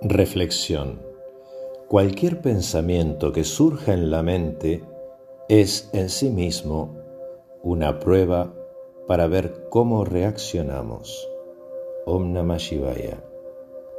Reflexión. Cualquier pensamiento que surja en la mente es en sí mismo una prueba para ver cómo reaccionamos. Om Namah Shivaya.